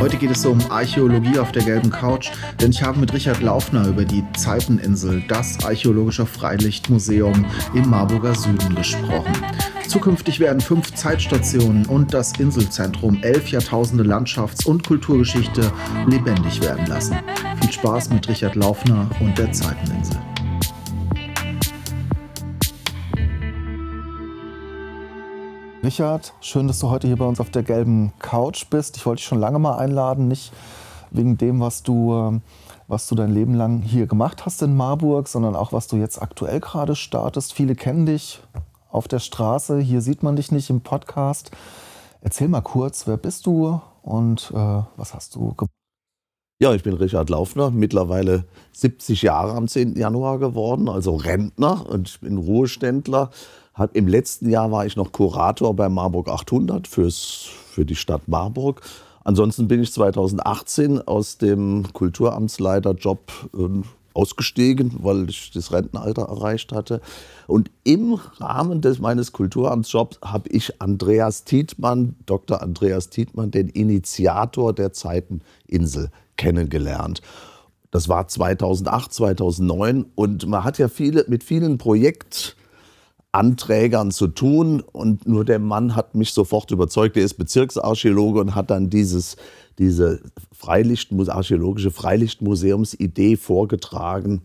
Heute geht es um Archäologie auf der gelben Couch, denn ich habe mit Richard Laufner über die Zeiteninsel, das archäologische Freilichtmuseum im Marburger Süden gesprochen. Zukünftig werden fünf Zeitstationen und das Inselzentrum elf Jahrtausende Landschafts- und Kulturgeschichte lebendig werden lassen. Viel Spaß mit Richard Laufner und der Zeiteninsel. Richard, schön, dass du heute hier bei uns auf der gelben Couch bist. Ich wollte dich schon lange mal einladen, nicht wegen dem, was du, ähm, was du dein Leben lang hier gemacht hast in Marburg, sondern auch, was du jetzt aktuell gerade startest. Viele kennen dich auf der Straße, hier sieht man dich nicht im Podcast. Erzähl mal kurz, wer bist du und äh, was hast du gemacht? Ja, ich bin Richard Laufner, mittlerweile 70 Jahre am 10. Januar geworden, also Rentner und ich bin Ruheständler hat, Im letzten Jahr war ich noch Kurator bei Marburg 800 fürs, für die Stadt Marburg. Ansonsten bin ich 2018 aus dem Kulturamtsleiterjob äh, ausgestiegen, weil ich das Rentenalter erreicht hatte. Und im Rahmen des meines Kulturamtsjobs habe ich Andreas Tietmann, Dr. Andreas Tietmann, den Initiator der Zeiteninsel, kennengelernt. Das war 2008, 2009 und man hat ja viele, mit vielen Projekten Anträgern zu tun. Und nur der Mann hat mich sofort überzeugt. Er ist Bezirksarchäologe und hat dann dieses, diese Freilicht, archäologische Freilichtmuseumsidee vorgetragen.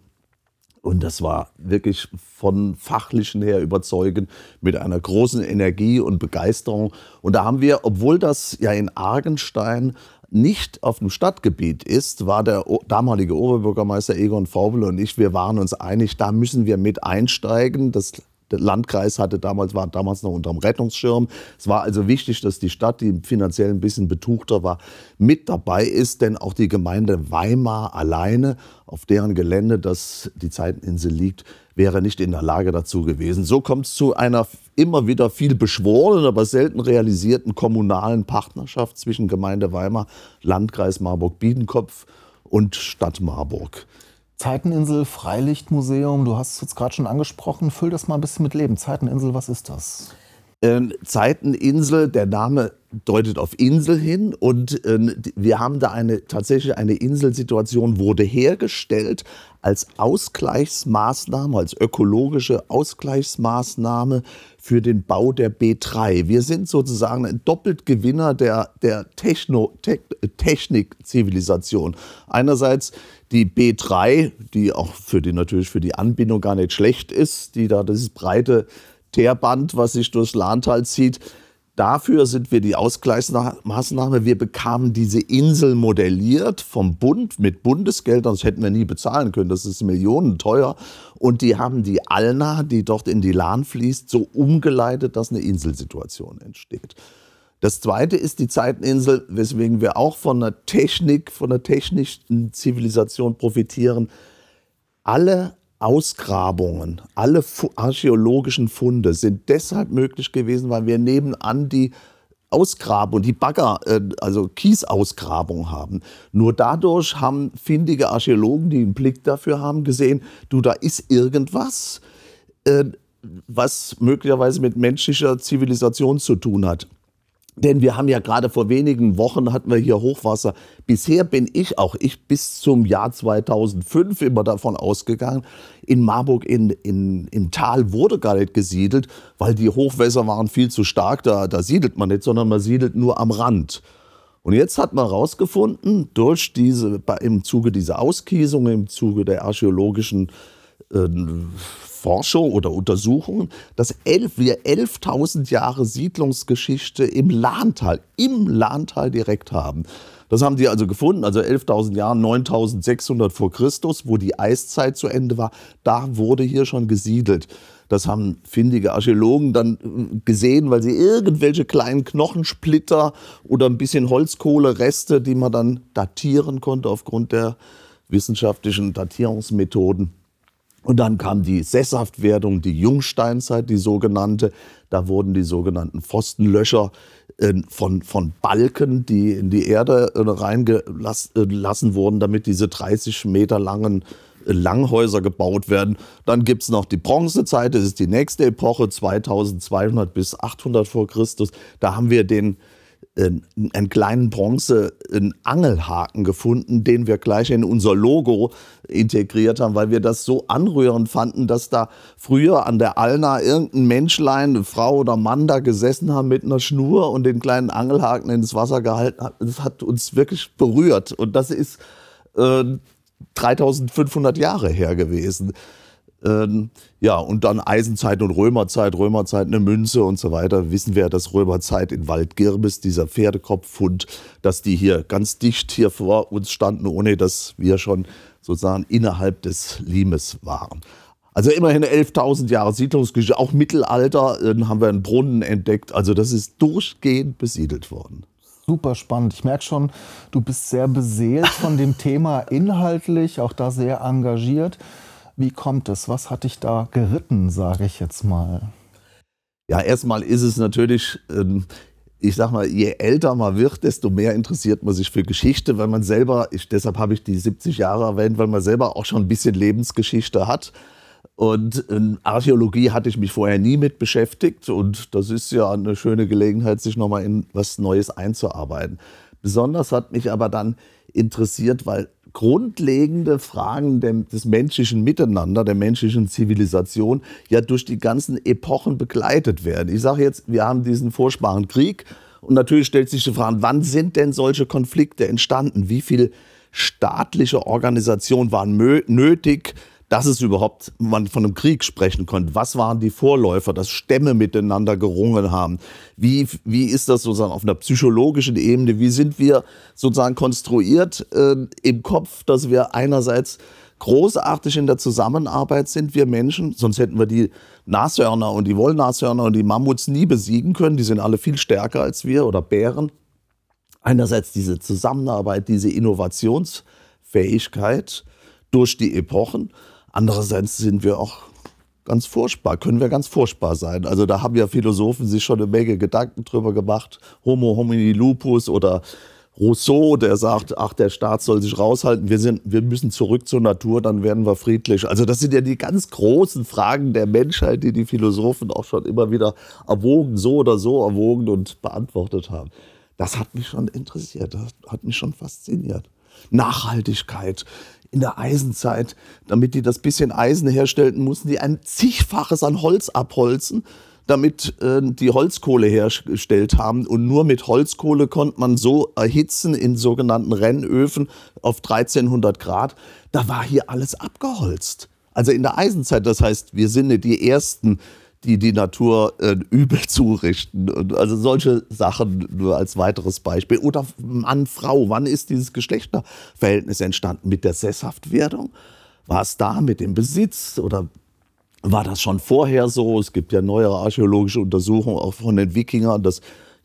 Und das war wirklich von fachlichen her überzeugend, mit einer großen Energie und Begeisterung. Und da haben wir, obwohl das ja in Argenstein nicht auf dem Stadtgebiet ist, war der damalige Oberbürgermeister Egon Faubel und ich, wir waren uns einig, da müssen wir mit einsteigen. Das der Landkreis hatte damals, war damals noch unterm Rettungsschirm. Es war also wichtig, dass die Stadt, die finanziell ein bisschen betuchter war, mit dabei ist, denn auch die Gemeinde Weimar alleine, auf deren Gelände das die Zeiteninsel liegt, wäre nicht in der Lage dazu gewesen. So kommt es zu einer immer wieder viel beschworenen, aber selten realisierten kommunalen Partnerschaft zwischen Gemeinde Weimar, Landkreis Marburg-Biedenkopf und Stadt Marburg. Zeiteninsel, Freilichtmuseum, du hast es jetzt gerade schon angesprochen. Füll das mal ein bisschen mit Leben. Zeiteninsel, was ist das? Ähm, Zeiteninsel, der Name deutet auf Insel hin und äh, wir haben da eine tatsächlich eine Inselsituation wurde hergestellt als Ausgleichsmaßnahme, als ökologische Ausgleichsmaßnahme für den Bau der B3. Wir sind sozusagen ein Doppeltgewinner der, der Techno, Te Technikzivilisation. Einerseits die B3, die auch für die, natürlich für die Anbindung gar nicht schlecht ist, die da dieses breite Teerband, was sich durchs Lahntal zieht, Dafür sind wir die Ausgleichsmaßnahme. Wir bekamen diese Insel modelliert vom Bund mit Bundesgeldern. Das hätten wir nie bezahlen können. Das ist Millionen teuer. Und die haben die Alna, die dort in die Lahn fließt, so umgeleitet, dass eine Inselsituation entsteht. Das zweite ist die Zeiteninsel, weswegen wir auch von der Technik, von der technischen Zivilisation profitieren. Alle Ausgrabungen, alle archäologischen Funde sind deshalb möglich gewesen, weil wir nebenan die Ausgrabung, die Bagger, äh, also Kiesausgrabung haben. Nur dadurch haben findige Archäologen, die einen Blick dafür haben, gesehen, du, da ist irgendwas, äh, was möglicherweise mit menschlicher Zivilisation zu tun hat. Denn wir haben ja gerade vor wenigen Wochen hatten wir hier Hochwasser. Bisher bin ich auch ich bis zum Jahr 2005 immer davon ausgegangen, in Marburg in, in, im Tal wurde gar nicht gesiedelt, weil die Hochwässer waren viel zu stark. Da, da siedelt man nicht, sondern man siedelt nur am Rand. Und jetzt hat man herausgefunden, durch diese, im Zuge dieser Auskiesung, im Zuge der archäologischen äh, Forschung oder Untersuchungen, dass elf, wir 11.000 Jahre Siedlungsgeschichte im Lahntal, im Lahntal direkt haben. Das haben die also gefunden, also 11.000 Jahre, 9.600 vor Christus, wo die Eiszeit zu Ende war. Da wurde hier schon gesiedelt. Das haben findige Archäologen dann äh, gesehen, weil sie irgendwelche kleinen Knochensplitter oder ein bisschen Holzkohlereste, die man dann datieren konnte aufgrund der wissenschaftlichen Datierungsmethoden. Und dann kam die Sesshaftwerdung, die Jungsteinzeit, die sogenannte. Da wurden die sogenannten Pfostenlöcher äh, von, von Balken, die in die Erde äh, reingelassen wurden, damit diese 30 Meter langen äh, Langhäuser gebaut werden. Dann gibt es noch die Bronzezeit, das ist die nächste Epoche, 2200 bis 800 vor Christus. Da haben wir den einen kleinen Bronze einen Angelhaken gefunden, den wir gleich in unser Logo integriert haben, weil wir das so anrührend fanden, dass da früher an der Alna irgendein Menschlein, eine Frau oder Mann da gesessen haben mit einer Schnur und den kleinen Angelhaken ins Wasser gehalten hat. Das hat uns wirklich berührt und das ist äh, 3500 Jahre her gewesen. Ähm, ja, und dann Eisenzeit und Römerzeit, Römerzeit eine Münze und so weiter. Wissen wir, dass Römerzeit in Waldgirbis, dieser Pferdekopffund, dass die hier ganz dicht hier vor uns standen, ohne dass wir schon sozusagen innerhalb des Limes waren. Also immerhin 11.000 Jahre Siedlungsgeschichte, auch Mittelalter äh, haben wir einen Brunnen entdeckt. Also das ist durchgehend besiedelt worden. Super spannend. Ich merke schon, du bist sehr beseelt von dem Thema inhaltlich, auch da sehr engagiert. Wie kommt es? Was hat dich da geritten, sage ich jetzt mal? Ja, erstmal ist es natürlich, ähm, ich sag mal, je älter man wird, desto mehr interessiert man sich für Geschichte, weil man selber, ich, deshalb habe ich die 70 Jahre erwähnt, weil man selber auch schon ein bisschen Lebensgeschichte hat. Und in Archäologie hatte ich mich vorher nie mit beschäftigt und das ist ja eine schöne Gelegenheit, sich nochmal in was Neues einzuarbeiten. Besonders hat mich aber dann interessiert, weil grundlegende Fragen des menschlichen Miteinander, der menschlichen Zivilisation ja durch die ganzen Epochen begleitet werden. Ich sage jetzt, wir haben diesen furchtbaren Krieg und natürlich stellt sich die Frage, wann sind denn solche Konflikte entstanden? Wie viel staatliche Organisation waren nötig? Dass es überhaupt man von einem Krieg sprechen konnte. Was waren die Vorläufer, dass Stämme miteinander gerungen haben? Wie, wie ist das sozusagen auf einer psychologischen Ebene? Wie sind wir sozusagen konstruiert äh, im Kopf, dass wir einerseits großartig in der Zusammenarbeit sind, wir Menschen, sonst hätten wir die Nashörner und die Wollnashörner und die Mammuts nie besiegen können. Die sind alle viel stärker als wir oder Bären. Einerseits diese Zusammenarbeit, diese Innovationsfähigkeit durch die Epochen Andererseits sind wir auch ganz furchtbar, können wir ganz furchtbar sein. Also da haben ja Philosophen sich schon eine Menge Gedanken drüber gemacht. Homo homini lupus oder Rousseau, der sagt, ach, der Staat soll sich raushalten, wir, sind, wir müssen zurück zur Natur, dann werden wir friedlich. Also das sind ja die ganz großen Fragen der Menschheit, die die Philosophen auch schon immer wieder erwogen, so oder so erwogen und beantwortet haben. Das hat mich schon interessiert, das hat mich schon fasziniert. Nachhaltigkeit, in der Eisenzeit, damit die das bisschen Eisen herstellten, mussten die ein zigfaches an Holz abholzen, damit äh, die Holzkohle hergestellt haben. Und nur mit Holzkohle konnte man so erhitzen in sogenannten Rennöfen auf 1300 Grad. Da war hier alles abgeholzt. Also in der Eisenzeit, das heißt, wir sind nicht die Ersten, die die Natur äh, übel zurichten. Und also solche Sachen nur als weiteres Beispiel. Oder Mann, Frau, wann ist dieses Geschlechterverhältnis entstanden? Mit der Sesshaftwerdung? War es da mit dem Besitz oder war das schon vorher so? Es gibt ja neuere archäologische Untersuchungen auch von den Wikingern, dass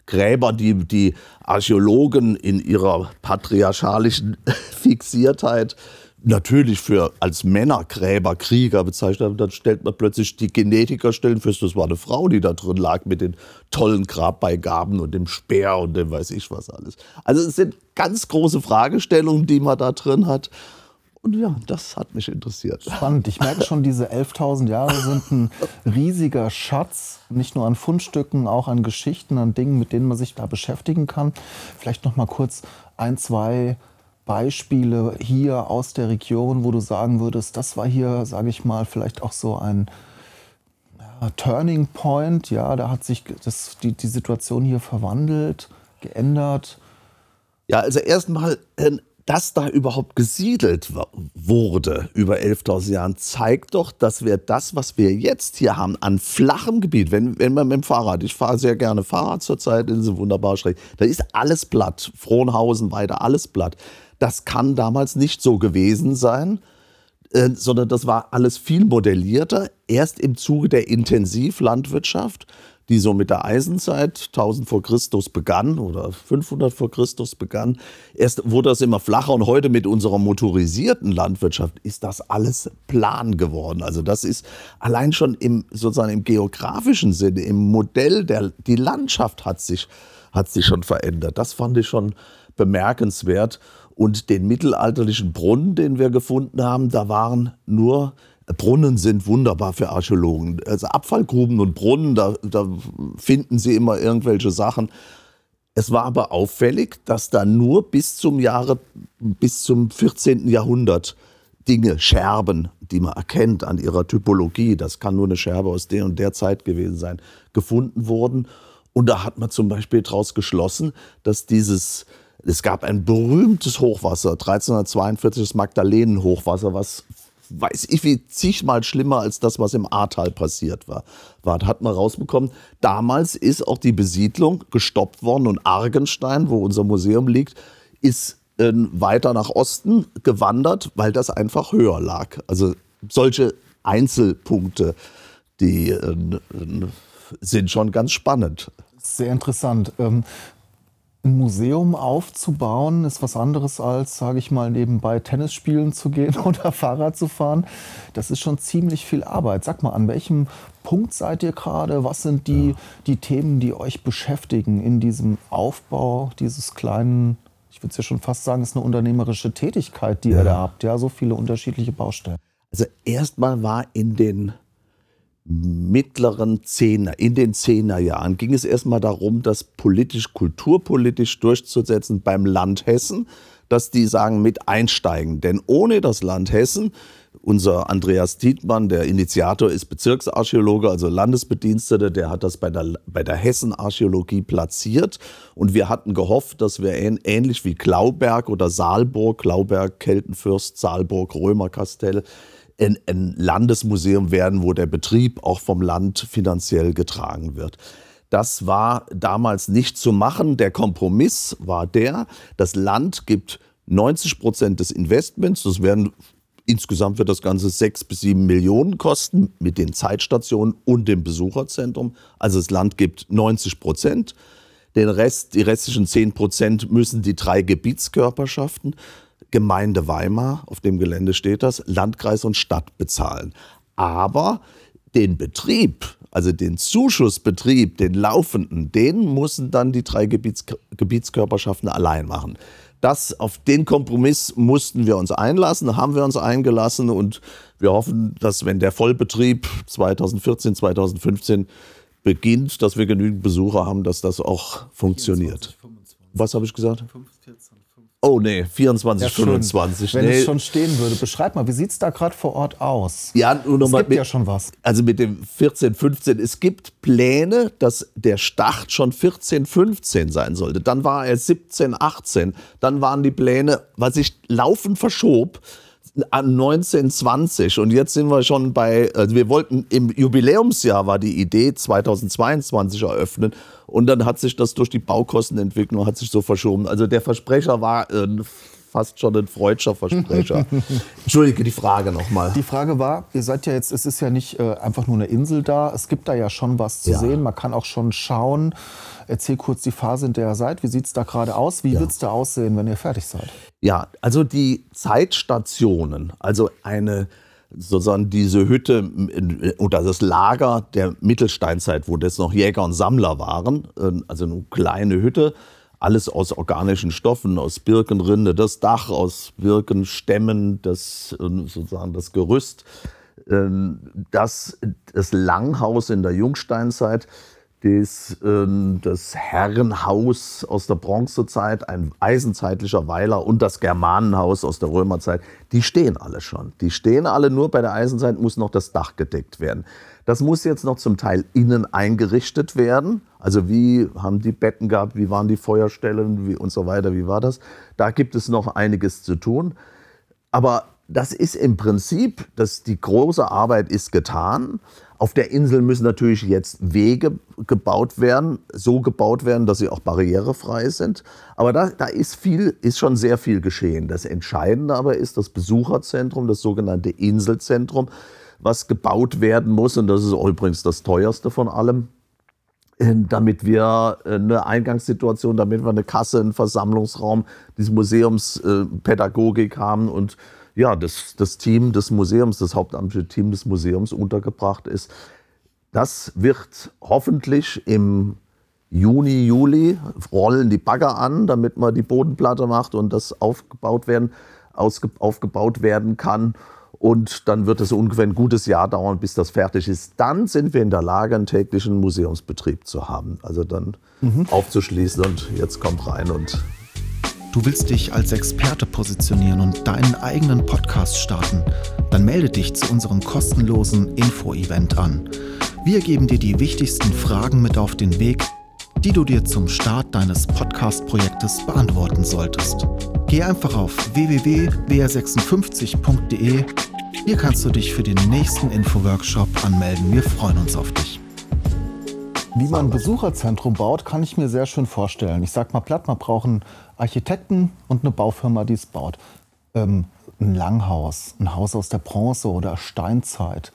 Gräber, die die Archäologen in ihrer patriarchalischen Fixiertheit natürlich für als Männergräber, Krieger bezeichnet dann stellt man plötzlich die Genetiker stellen fest, das war eine Frau, die da drin lag mit den tollen Grabbeigaben und dem Speer und dem weiß ich was alles. Also es sind ganz große Fragestellungen, die man da drin hat. Und ja, das hat mich interessiert. Spannend. Ich merke schon, diese 11.000 Jahre sind ein riesiger Schatz, nicht nur an Fundstücken, auch an Geschichten, an Dingen, mit denen man sich da beschäftigen kann. Vielleicht noch mal kurz ein, zwei Beispiele hier aus der Region, wo du sagen würdest, das war hier, sage ich mal, vielleicht auch so ein Turning Point? Ja, da hat sich das, die, die Situation hier verwandelt, geändert. Ja, also erstmal, äh, dass da überhaupt gesiedelt wurde über 11.000 Jahren, zeigt doch, dass wir das, was wir jetzt hier haben, an flachem Gebiet, wenn, wenn man mit dem Fahrrad, ich fahre sehr gerne Fahrrad zurzeit in so wunderbar schräg, da ist alles platt, Frohnhausen weiter, alles platt. Das kann damals nicht so gewesen sein, äh, sondern das war alles viel modellierter. Erst im Zuge der Intensivlandwirtschaft die so mit der Eisenzeit 1000 vor Christus begann oder 500 vor Christus begann. Erst wurde das immer flacher und heute mit unserer motorisierten Landwirtschaft ist das alles plan geworden. Also das ist allein schon im sozusagen im geografischen Sinne, im Modell der die Landschaft hat sich hat sich schon verändert. Das fand ich schon bemerkenswert und den mittelalterlichen Brunnen, den wir gefunden haben, da waren nur Brunnen sind wunderbar für Archäologen. Also Abfallgruben und Brunnen, da, da finden sie immer irgendwelche Sachen. Es war aber auffällig, dass da nur bis zum Jahre, bis zum 14. Jahrhundert Dinge, Scherben, die man erkennt an ihrer Typologie, das kann nur eine Scherbe aus der und der Zeit gewesen sein, gefunden wurden. Und da hat man zum Beispiel daraus geschlossen, dass dieses, es gab ein berühmtes Hochwasser, 1342 das Magdalenenhochwasser, was weiß ich wie zigmal schlimmer als das, was im Ahrtal passiert war. war. Hat man rausbekommen. Damals ist auch die Besiedlung gestoppt worden und Argenstein, wo unser Museum liegt, ist äh, weiter nach Osten gewandert, weil das einfach höher lag. Also solche Einzelpunkte, die äh, sind schon ganz spannend. Sehr interessant. Ähm, ein Museum aufzubauen ist was anderes als, sage ich mal, nebenbei Tennis spielen zu gehen oder Fahrrad zu fahren. Das ist schon ziemlich viel Arbeit. Sag mal, an welchem Punkt seid ihr gerade? Was sind die, ja. die Themen, die euch beschäftigen in diesem Aufbau dieses kleinen, ich würde es ja schon fast sagen, es ist eine unternehmerische Tätigkeit, die ja. ihr da habt, ja, so viele unterschiedliche Baustellen. Also erstmal war in den mittleren Zehner, in den Zehnerjahren ging es erstmal darum, das politisch, kulturpolitisch durchzusetzen beim Land Hessen, dass die sagen, mit einsteigen. Denn ohne das Land Hessen, unser Andreas Dietmann, der Initiator ist Bezirksarchäologe, also Landesbedienstete, der hat das bei der, bei der Hessenarchäologie platziert. Und wir hatten gehofft, dass wir ähnlich wie Klauberg oder Saalburg, Klauberg, Keltenfürst, Saalburg, Römerkastell, ein, ein Landesmuseum werden, wo der Betrieb auch vom Land finanziell getragen wird. Das war damals nicht zu machen. Der Kompromiss war der, das Land gibt 90 Prozent des Investments, das werden Insgesamt wird das Ganze sechs bis sieben Millionen kosten mit den Zeitstationen und dem Besucherzentrum. Also das Land gibt 90 Prozent. Den Rest, die restlichen 10 Prozent müssen die drei Gebietskörperschaften Gemeinde Weimar, auf dem Gelände steht das, Landkreis und Stadt bezahlen. Aber den Betrieb, also den Zuschussbetrieb, den laufenden, den müssen dann die drei Gebiets Gebietskörperschaften allein machen. Das, auf den Kompromiss mussten wir uns einlassen, haben wir uns eingelassen und wir hoffen, dass wenn der Vollbetrieb 2014, 2015 beginnt, dass wir genügend Besucher haben, dass das auch funktioniert. 24, Was habe ich gesagt? 15, 14. Oh nee, 24, ja, 25. Wenn nee. es schon stehen würde. Beschreib mal, wie sieht es da gerade vor Ort aus? Ja, nur noch es mal gibt mit, ja schon was. Also mit dem 14, 15. Es gibt Pläne, dass der Start schon 14, 15 sein sollte. Dann war er 17, 18. Dann waren die Pläne, was sich laufend verschob, an 1920 und jetzt sind wir schon bei, also wir wollten im Jubiläumsjahr war die Idee 2022 eröffnen und dann hat sich das durch die Baukostenentwicklung hat sich so verschoben. Also der Versprecher war äh, fast schon ein freudscher Versprecher. Entschuldige die Frage nochmal. Die Frage war, ihr seid ja jetzt, es ist ja nicht äh, einfach nur eine Insel da, es gibt da ja schon was zu ja. sehen, man kann auch schon schauen. Erzähl kurz die Phase, in der ihr seid. Wie sieht es da gerade aus? Wie ja. wird es da aussehen, wenn ihr fertig seid? Ja, also die Zeitstationen, also eine sozusagen diese Hütte oder das Lager der Mittelsteinzeit, wo das noch Jäger und Sammler waren, äh, also eine kleine Hütte, alles aus organischen Stoffen, aus Birkenrinde, das Dach aus Birkenstämmen, das äh, sozusagen das Gerüst, ähm, das, das Langhaus in der Jungsteinzeit das, äh, das Herrenhaus aus der Bronzezeit, ein eisenzeitlicher Weiler und das Germanenhaus aus der Römerzeit, die stehen alle schon. Die stehen alle, nur bei der Eisenzeit muss noch das Dach gedeckt werden. Das muss jetzt noch zum Teil innen eingerichtet werden. Also wie haben die Betten gehabt, wie waren die Feuerstellen wie und so weiter, wie war das? Da gibt es noch einiges zu tun. Aber das ist im Prinzip, dass die große Arbeit ist getan. Auf der Insel müssen natürlich jetzt Wege gebaut werden, so gebaut werden, dass sie auch barrierefrei sind. Aber da, da ist, viel, ist schon sehr viel geschehen. Das Entscheidende aber ist das Besucherzentrum, das sogenannte Inselzentrum, was gebaut werden muss. Und das ist übrigens das teuerste von allem. äh, damit wir äh, eine Eingangssituation, damit wir eine Kasse, einen Versammlungsraum, diese Museumspädagogik haben und ja, das, das Team des Museums, das hauptamtliche Team des Museums untergebracht ist. Das wird hoffentlich im Juni, Juli rollen die Bagger an, damit man die Bodenplatte macht und das aufgebaut werden, aufgebaut werden kann. Und dann wird es ungefähr ein gutes Jahr dauern, bis das fertig ist. Dann sind wir in der Lage, einen täglichen Museumsbetrieb zu haben. Also dann mhm. aufzuschließen und jetzt kommt rein und Du willst dich als Experte positionieren und deinen eigenen Podcast starten? Dann melde dich zu unserem kostenlosen Info-Event an. Wir geben dir die wichtigsten Fragen mit auf den Weg, die du dir zum Start deines Podcast-Projektes beantworten solltest. Geh einfach auf www.wr56.de. Hier kannst du dich für den nächsten Info-Workshop anmelden. Wir freuen uns auf dich. Wie man ein Besucherzentrum baut, kann ich mir sehr schön vorstellen. Ich sag mal platt, man braucht einen Architekten und eine Baufirma, die es baut. Ähm, ein Langhaus, ein Haus aus der Bronze oder Steinzeit.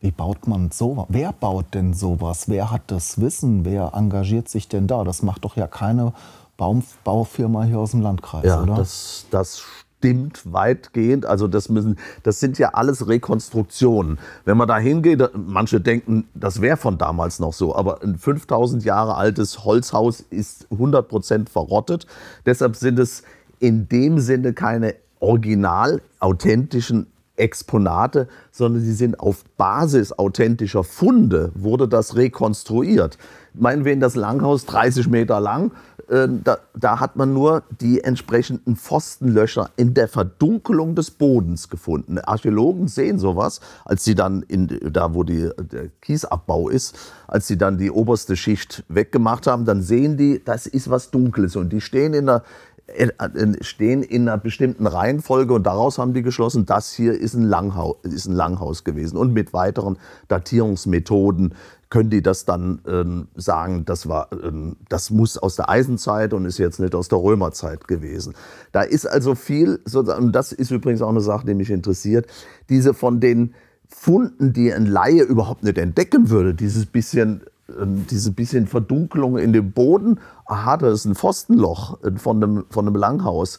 Wie baut man sowas? Wer baut denn sowas? Wer hat das Wissen? Wer engagiert sich denn da? Das macht doch ja keine Baum Baufirma hier aus dem Landkreis, ja, oder? Das, das stimmt weitgehend. Also das müssen, das sind ja alles Rekonstruktionen. Wenn man da hingeht, manche denken, das wäre von damals noch so, aber ein 5000 Jahre altes Holzhaus ist 100 Prozent verrottet. Deshalb sind es in dem Sinne keine original authentischen Exponate, sondern sie sind auf Basis authentischer Funde, wurde das rekonstruiert. Meinen wir in das Langhaus 30 Meter lang, äh, da, da, hat man nur die entsprechenden Pfostenlöcher in der Verdunkelung des Bodens gefunden. Archäologen sehen sowas, als sie dann in, da, wo die, der Kiesabbau ist, als sie dann die oberste Schicht weggemacht haben, dann sehen die, das ist was Dunkles und die stehen in äh, stehen in einer bestimmten Reihenfolge und daraus haben die geschlossen, das hier ist ein, Langhaus, ist ein Langhaus gewesen. Und mit weiteren Datierungsmethoden können die das dann ähm, sagen, das, war, ähm, das muss aus der Eisenzeit und ist jetzt nicht aus der Römerzeit gewesen. Da ist also viel, und das ist übrigens auch eine Sache, die mich interessiert, diese von den Funden, die ein Laie überhaupt nicht entdecken würde, dieses bisschen, diese bisschen Verdunkelung in dem Boden, aha, da ist ein Pfostenloch äh, von einem, von einem Langhaus,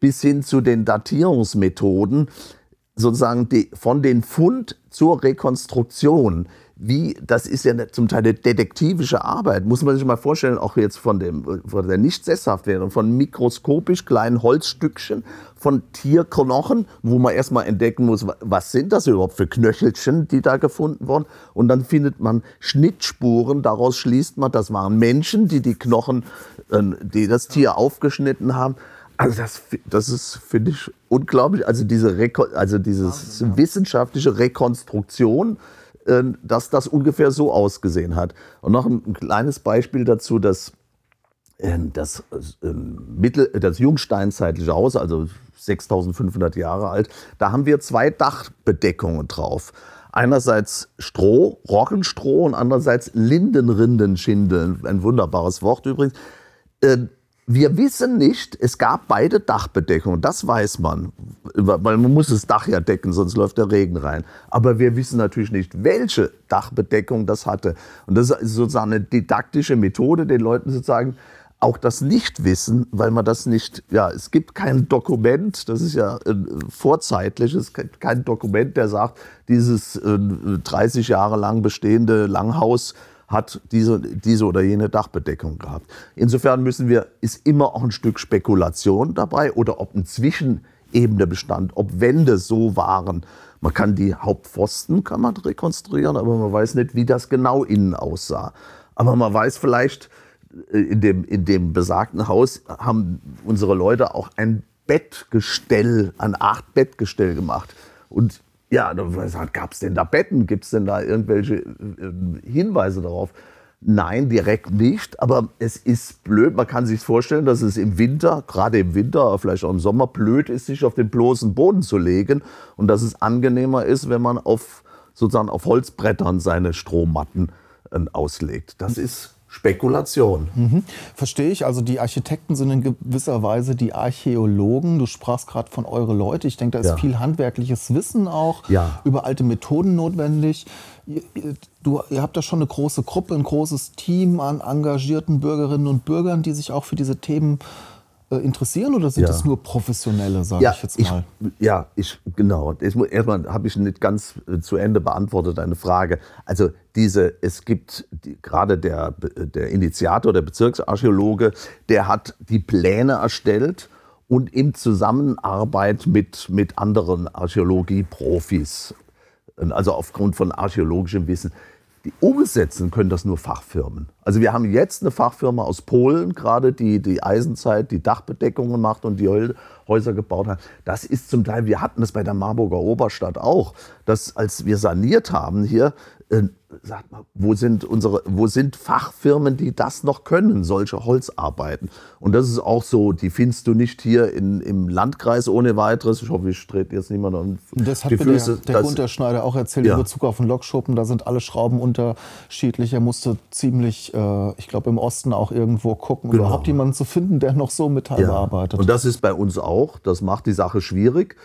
bis hin zu den Datierungsmethoden, sozusagen die, von den Fund zur Rekonstruktion wie, das ist ja zum Teil eine detektivische Arbeit, muss man sich mal vorstellen, auch jetzt von, dem, von der nicht sesshaft werden, von mikroskopisch kleinen Holzstückchen, von Tierknochen, wo man erstmal entdecken muss, was sind das überhaupt für Knöchelchen, die da gefunden wurden. Und dann findet man Schnittspuren, daraus schließt man, das waren Menschen, die die Knochen, ähm, die das Tier aufgeschnitten haben. Also das, das ist, finde ich, unglaublich. Also diese Reko also dieses wissenschaftliche Rekonstruktion dass das ungefähr so ausgesehen hat. Und noch ein, kleines Beispiel dazu, dass äh, das, äh, Mittel, das jungsteinzeitliche Haus, also 6500 Jahre alt, da haben wir zwei Dachbedeckungen drauf. Einerseits Stroh, Rockenstroh und andererseits Lindenrindenschindeln, ein wunderbares Wort übrigens. Wir wissen nicht, es gab beide Dachbedeckungen, das weiß man, weil man muss das Dach ja decken, sonst läuft der Regen rein. Aber wir wissen natürlich nicht, welche Dachbedeckung das hatte. Und das ist sozusagen eine didaktische Methode, den Leuten sozusagen auch das Nichtwissen, weil man das nicht, ja, es gibt kein Dokument, das ist ja ein vorzeitliches, kein Dokument, der sagt, dieses 30 äh, Jahre lang bestehende Langhaus hat diese, diese oder jene Dachbedeckung gehabt. Insofern müssen wir, ist immer auch ein Stück Spekulation dabei oder ob ein Zwischenebene bestand, ob Wände so waren. Man kann die Hauptpfosten kann man rekonstruieren, aber man weiß nicht, wie das genau innen aussah. Aber man weiß vielleicht, äh, in dem, in dem besagten Haus haben unsere Leute auch ein Bettgestell, ein Acht-Bettgestell gemacht. Und ja, gab es denn da Betten? Gibt es denn da irgendwelche äh, Hinweise darauf? Nein, direkt nicht, aber es ist blöd. Man kann sich vorstellen, dass es im Winter, gerade im Winter, vielleicht auch im Sommer, blöd ist, sich auf den bloßen Boden zu legen und dass es angenehmer ist, wenn man auf, sozusagen auf Holzbrettern seine Strohmatten äh, auslegt. Das ist Spekulation. Mhm. Verstehe ich. Also die Architekten sind in gewisser Weise die Archäologen. Du sprachst gerade von eure Leute. Ich denke, da ist ja. viel handwerkliches Wissen auch ja. über alte Methoden notwendig. Ihr, du, ihr habt da schon eine große Gruppe, ein großes Team an engagierten Bürgerinnen und Bürgern, die sich auch für diese Themen äh, interessieren oder sind ja. das nur Professionelle, sage ja, ich jetzt mal? Ich, ja, ich, genau. Erstmal habe ich nicht ganz äh, zu Ende beantwortet eine Frage. Also diese, es gibt die, gerade der, der Initiator, der Bezirksarchäologe, der hat die Pläne erstellt und in Zusammenarbeit mit, mit anderen Archäologie-Profis, also aufgrund von archäologischem Wissen, die umsetzen können das nur Fachfirmen. Also wir haben jetzt eine Fachfirma aus Polen, gerade die die Eisenzeit, die Dachbedeckungen macht und die Häuser gebaut hat. Das ist zum Teil, wir hatten es bei der Marburger Oberstadt auch, dass als wir saniert haben hier, äh, sagt mal, wo sind unsere, wo sind Fachfirmen, die das noch können, solche Holzarbeiten? Und das ist auch so, die findest du nicht hier in, im Landkreis ohne weiteres. Ich hoffe, ich trete jetzt niemand an Das hat die Füße. der, der Gunter Schneider auch erzählt ja. in Bezug auf den Lokschuppen. Da sind alle Schrauben unterschiedlich. Er musste ziemlich, äh, ich glaube, im Osten auch irgendwo gucken, genau. überhaupt jemanden zu finden, der noch so Metall ja. bearbeitet. Und das ist bei uns auch. Das macht die Sache schwierig.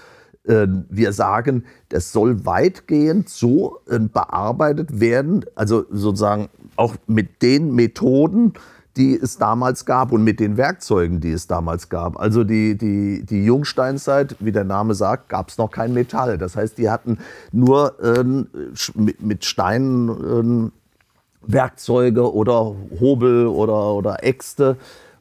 Ähm, wir sagen, das soll weitgehend so ähm, bearbeitet werden, also sozusagen auch mit den Methoden, die es damals gab und mit den Werkzeugen, die es damals gab. Also die, die, die Jungsteinzeit, wie der Name sagt, gab es noch kein Metall. Das heißt, die hatten nur ähm, mit Steinen ähm, Werkzeuge oder Hobel oder, oder Äxte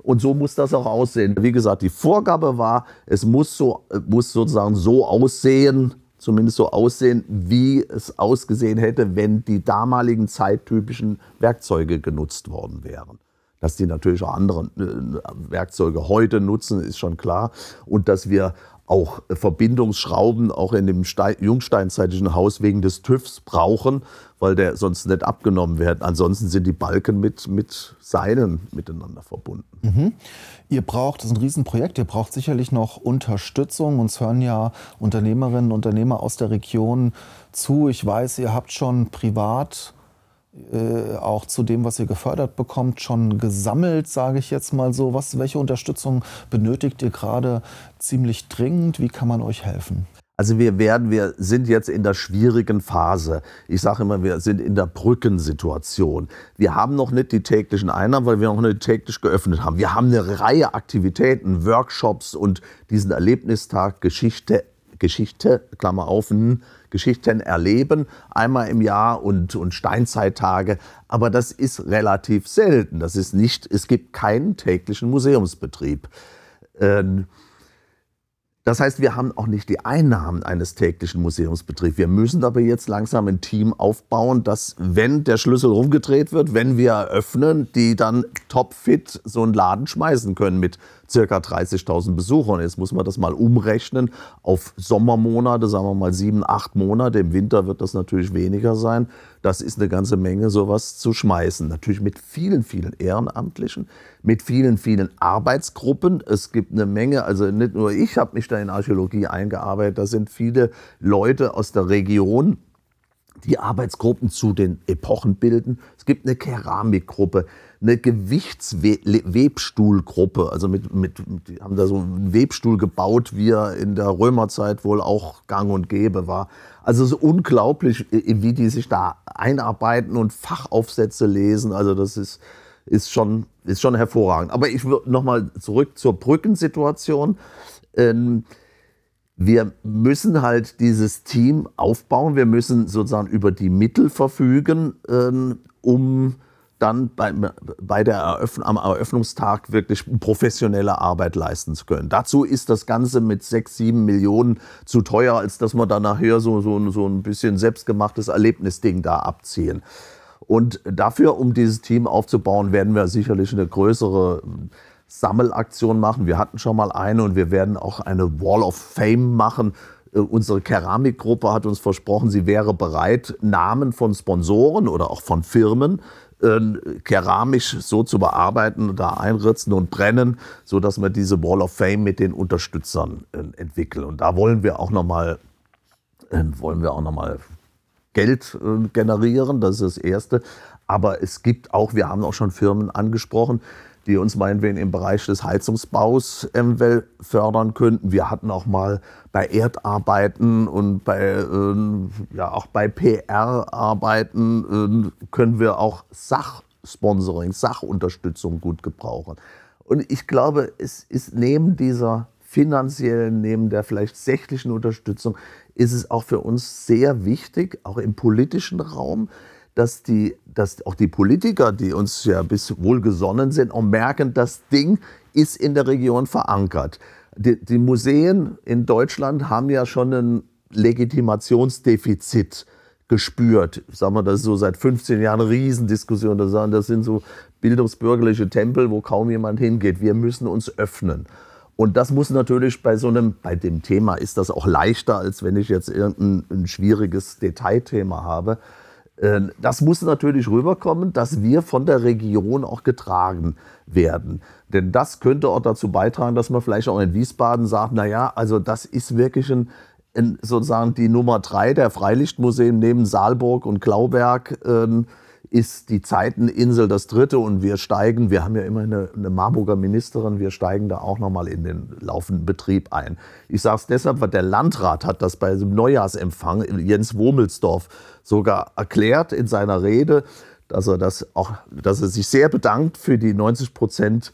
und so muss das auch aussehen. Wie gesagt, die Vorgabe war, es muss, so, muss sozusagen so aussehen, zumindest so aussehen, wie es ausgesehen hätte, wenn die damaligen zeittypischen Werkzeuge genutzt worden wären. Dass die natürlich auch andere äh, Werkzeuge heute nutzen, ist schon klar. Und dass wir auch Verbindungsschrauben auch in dem jungsteinzeitlichen Haus wegen des TÜVs brauchen, weil der sonst nicht abgenommen wird. Ansonsten sind die Balken mit, mit Seilen miteinander verbunden. Mhm. Ihr braucht, das ist ein Riesenprojekt, ihr braucht sicherlich noch Unterstützung. Uns hören ja Unternehmerinnen und Unternehmer aus der Region zu. Ich weiß, ihr habt schon privat äh, auch zu dem, was ihr gefördert bekommt, schon gesammelt, sage ich jetzt mal so. Was, welche Unterstützung benötigt ihr gerade ziemlich dringend? Wie kann man euch helfen? Also wir werden, wir sind jetzt in der schwierigen Phase. Ich sage immer, wir sind in der Brückensituation. Wir haben noch nicht die täglichen Einnahmen, weil wir noch nicht täglich geöffnet haben. Wir haben eine Reihe Aktivitäten, Workshops und diesen Erlebnistag Geschichte, Geschichte, Klammer auf, Geschichten erleben, einmal im Jahr und, und Steinzeittage. Aber das ist relativ selten. Das ist nicht, es gibt keinen täglichen Museumsbetrieb. Ähm, das heißt, wir haben auch nicht die Einnahmen eines täglichen Museumsbetriebs. Wir müssen aber jetzt langsam ein Team aufbauen, dass, wenn der Schlüssel rumgedreht wird, wenn wir eröffnen, die dann topfit so einen Laden schmeißen können mit circa 30.000 Besuchern. Jetzt muss man das mal umrechnen auf Sommermonate, sagen wir mal sieben, acht Monate. Im Winter wird das natürlich weniger sein. Das ist eine ganze Menge, sowas zu schmeißen. Natürlich mit vielen, vielen Ehrenamtlichen, mit vielen, vielen Arbeitsgruppen. Es gibt eine Menge, also nicht nur ich habe mich da in Archäologie eingearbeitet, da sind viele Leute aus der Region, die Arbeitsgruppen zu den Epochen bilden. Es gibt eine Keramikgruppe, eine Gewichtswebstuhlgruppe. Also mit, mit, die haben da so einen Webstuhl gebaut, wie er in der Römerzeit wohl auch gang und gäbe war. Also es ist unglaublich, wie die sich da einarbeiten und Fachaufsätze lesen. Also das ist, ist, schon, ist schon hervorragend. Aber ich würde nochmal zurück zur Brückensituation. Ähm, wir müssen halt dieses Team aufbauen. Wir müssen sozusagen über die Mittel verfügen, ähm, um dann bei, bei der Eröffnung, am Eröffnungstag wirklich professionelle Arbeit leisten zu können. Dazu ist das Ganze mit sechs, sieben Millionen zu teuer, als dass wir dann nachher so, so, so ein bisschen selbstgemachtes Erlebnisding da abziehen. Und dafür, um dieses Team aufzubauen, werden wir sicherlich eine größere Sammelaktion machen. Wir hatten schon mal eine und wir werden auch eine Wall of Fame machen. Äh, unsere Keramikgruppe hat uns versprochen, sie wäre bereit, Namen von Sponsoren oder auch von Firmen äh, keramisch so zu bearbeiten, da einritzen und brennen, so dass wir diese Wall of Fame mit den Unterstützern äh, entwickeln. Und da wollen wir auch noch mal äh, wollen wir auch noch mal Geld äh, generieren, das ist das Erste. Aber es gibt auch, wir haben auch schon Firmen angesprochen, die uns meinetwegen im Bereich des Heizungsbaus ähm, fördern könnten. Wir hatten auch mal bei Erdarbeiten und bei, äh, ja, auch bei PR-Arbeiten äh, können wir auch Sachsponsoring, Sachunterstützung gut gebrauchen. Und ich glaube, es ist neben dieser finanziellen, neben der vielleicht sächlichen Unterstützung, ist es auch für uns sehr wichtig, auch im politischen Raum, dass, die, dass auch die Politiker, die uns ja bis wohlgesonnen sind, auch merken, das Ding ist in der Region verankert. Die, die Museen in Deutschland haben ja schon ein Legitimationsdefizit gespürt. Sagen wir, das ist so seit 15 Jahren eine Riesendiskussion. Das sind so bildungsbürgerliche Tempel, wo kaum jemand hingeht. Wir müssen uns öffnen. Und das muss natürlich bei so einem, bei dem Thema ist das auch leichter, als wenn ich jetzt irgendein schwieriges Detailthema habe. Ähm, das muss natürlich rüberkommen, dass wir von der Region auch getragen werden. Denn das könnte auch dazu beitragen, dass man vielleicht auch in Wiesbaden sagt, naja, also das ist wirklich ein, ein sozusagen die Nummer drei der Freilichtmuseen neben Saalburg und Klauberg. Äh, ist die Zeiteninsel das dritte und wir steigen, wir haben ja immer eine, eine Marburger Ministerin, wir steigen da auch nochmal in den laufenden Betrieb ein. Ich sage es deshalb, weil der Landrat hat das bei dem Neujahrsempfang Jens Womelsdorf sogar erklärt in seiner Rede, dass er, das auch, dass er sich sehr bedankt für die 90 Prozent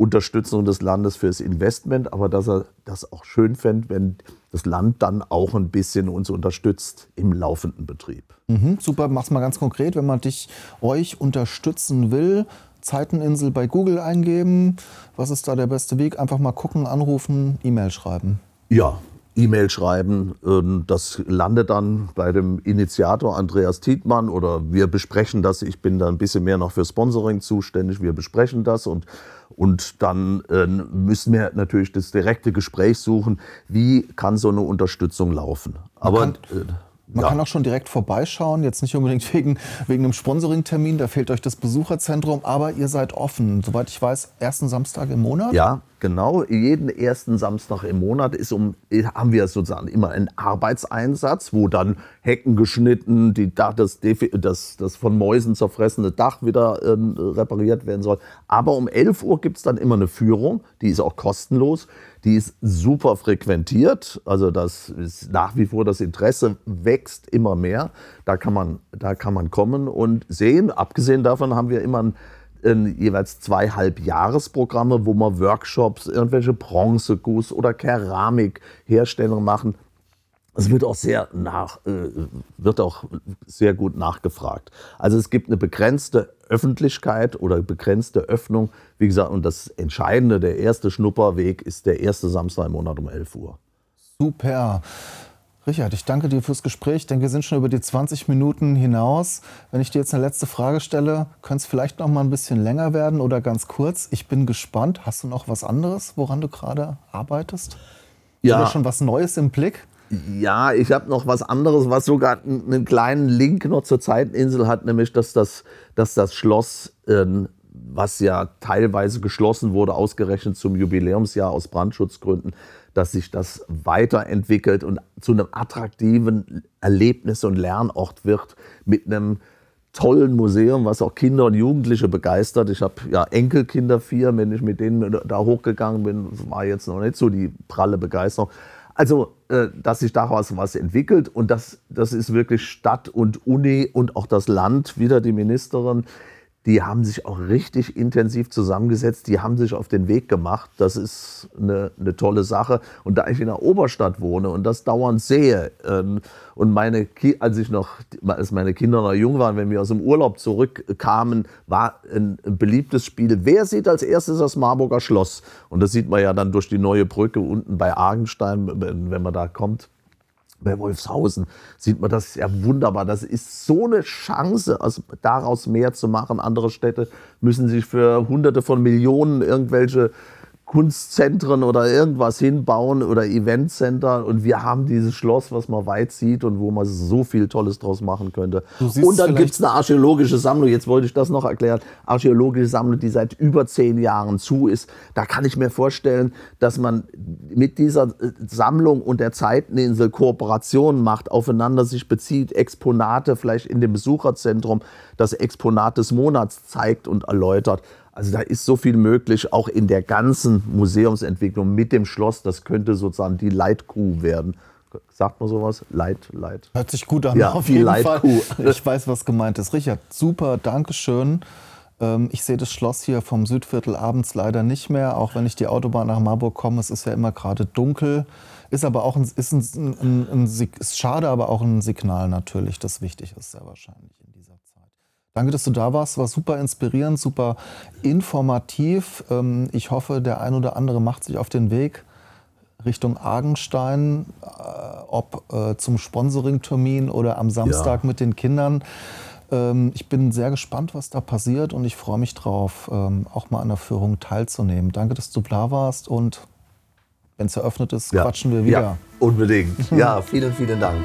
Unterstützung des Landes fürs Investment, aber dass er das auch schön fände, wenn das Land dann auch ein bisschen uns unterstützt im laufenden Betrieb. Mhm, super, mach's mal ganz konkret, wenn man dich, euch unterstützen will. Zeiteninsel bei Google eingeben. Was ist da der beste Weg? Einfach mal gucken, anrufen, E-Mail schreiben. Ja, E-Mail schreiben. Ähm, das landet dann bei dem Initiator Andreas Tietmann oder wir besprechen das. Ich bin da ein bisschen mehr noch für Sponsoring zuständig. Wir besprechen das und, und dann äh, müssen wir natürlich das direkte Gespräch suchen. Wie kann so eine Unterstützung laufen? Aber. Kann, äh, man ja. kann auch schon direkt vorbeischauen, jetzt nicht unbedingt wegen, wegen einem Sponsoring-Termin, da fehlt euch das Besucherzentrum, aber ihr seid offen, soweit ich weiß, ersten Samstag im Monat? Ja, genau. Jeden ersten Samstag im Monat ist um, haben wir sozusagen immer einen Arbeitseinsatz, wo dann Hecken geschnitten, die das, das, das von Mäusen zerfressene Dach wieder äh, repariert werden soll. Aber um 11 Uhr gibt es dann immer eine Führung, die ist auch kostenlos. Die ist super frequentiert, also das ist nach wie vor das Interesse wächst immer mehr. Da kann man, da kann man kommen und sehen. Abgesehen davon haben wir immer ein, ein, jeweils zwei Halbjahresprogramme, wo wir Workshops, irgendwelche Bronzeguss- oder Keramikherstellung machen. Es wird auch sehr nach, äh, wird auch sehr gut nachgefragt. Also es gibt eine begrenzte Öffentlichkeit oder begrenzte Öffnung. Wie gesagt, und das Entscheidende, der erste Schnupperweg ist der erste Samstag im Monat um 11 Uhr. Super. Richard, ich danke dir fürs Gespräch. Ich denke, wir sind schon über die 20 Minuten hinaus. Wenn ich dir jetzt eine letzte Frage stelle, könnte es vielleicht noch mal ein bisschen länger werden oder ganz kurz. Ich bin gespannt. Hast du noch was anderes, woran du gerade arbeitest? Ja. Oder schon was Neues im Blick? Ja, ich habe noch was anderes, was sogar einen kleinen Link noch zur Zeiteninsel hat, nämlich dass das, dass das Schloss, äh, was ja teilweise geschlossen wurde, ausgerechnet zum Jubiläumsjahr aus Brandschutzgründen, dass sich das weiterentwickelt und zu einem attraktiven Erlebnis- und Lernort wird mit einem tollen Museum, was auch Kinder und Jugendliche begeistert. Ich habe ja Enkelkinder vier, wenn ich mit denen da hochgegangen bin, war jetzt noch nicht so die pralle Begeisterung. Also, äh, dass sich daraus was entwickelt und das, das ist wirklich Stadt und Uni und auch das Land, wieder die Ministerin, die haben sich auch richtig intensiv zusammengesetzt, die haben sich auf den Weg gemacht. Das ist eine, eine tolle Sache. Und da ich in der Oberstadt wohne und das dauernd sehe, ähm, und meine, als ich noch, als meine Kinder noch jung waren, wenn wir aus dem Urlaub zurückkamen, war ein, ein beliebtes Spiel. Wer sieht als erstes das Marburger Schloss? Und das sieht man ja dann durch die neue Brücke unten bei Argenstein, wenn man da kommt bei Wolfshausen sieht man das ja wunderbar. Das ist so eine Chance, also daraus mehr zu machen. Andere Städte müssen sich für Hunderte von Millionen irgendwelche Kunstzentren oder irgendwas hinbauen oder Eventcenter und wir haben dieses Schloss, was man weit sieht und wo man so viel Tolles draus machen könnte. Und dann gibt es eine archäologische Sammlung, jetzt wollte ich das noch erklären, archäologische Sammlung, die seit über zehn Jahren zu ist. Da kann ich mir vorstellen, dass man mit dieser äh, Sammlung und der Zeiteninsel Kooperationen macht, aufeinander sich bezieht, Exponate vielleicht in dem Besucherzentrum, das Exponat des Monats zeigt und erläutert. Also da ist so viel möglich, auch in der ganzen Museumsentwicklung mit dem Schloss. Das könnte sozusagen die Leitkuh werden. Sagt man sowas? Leit, Leit. Hört sich gut an. Ja, auf jeden Leitkuh. Fall. Ich weiß, was gemeint ist. Richard, super, Dankeschön. Ähm, ich sehe das Schloss hier vom Südviertel abends leider nicht mehr, auch wenn ich die Autobahn nach Marburg komme. Es ist ja immer gerade dunkel. Ist aber auch ein, ist ein, ein, ein, ist schade, aber auch ein Signal natürlich, das wichtig ist, sehr wahrscheinlich. Danke, dass du da warst. War super inspirierend, super informativ. Ähm, ich hoffe, der ein oder andere macht sich auf den Weg Richtung Argenstein, äh, ob äh, zum Sponsoring-Termin oder am Samstag ja. mit den Kindern. Ähm, ich bin sehr gespannt, was da passiert und ich freue mich drauf, ähm, auch mal an der Führung teilzunehmen. Danke, dass du da warst und wenn es eröffnet ist, ja. quatschen wir wieder. Ja, unbedingt. Ja, vielen, vielen Dank.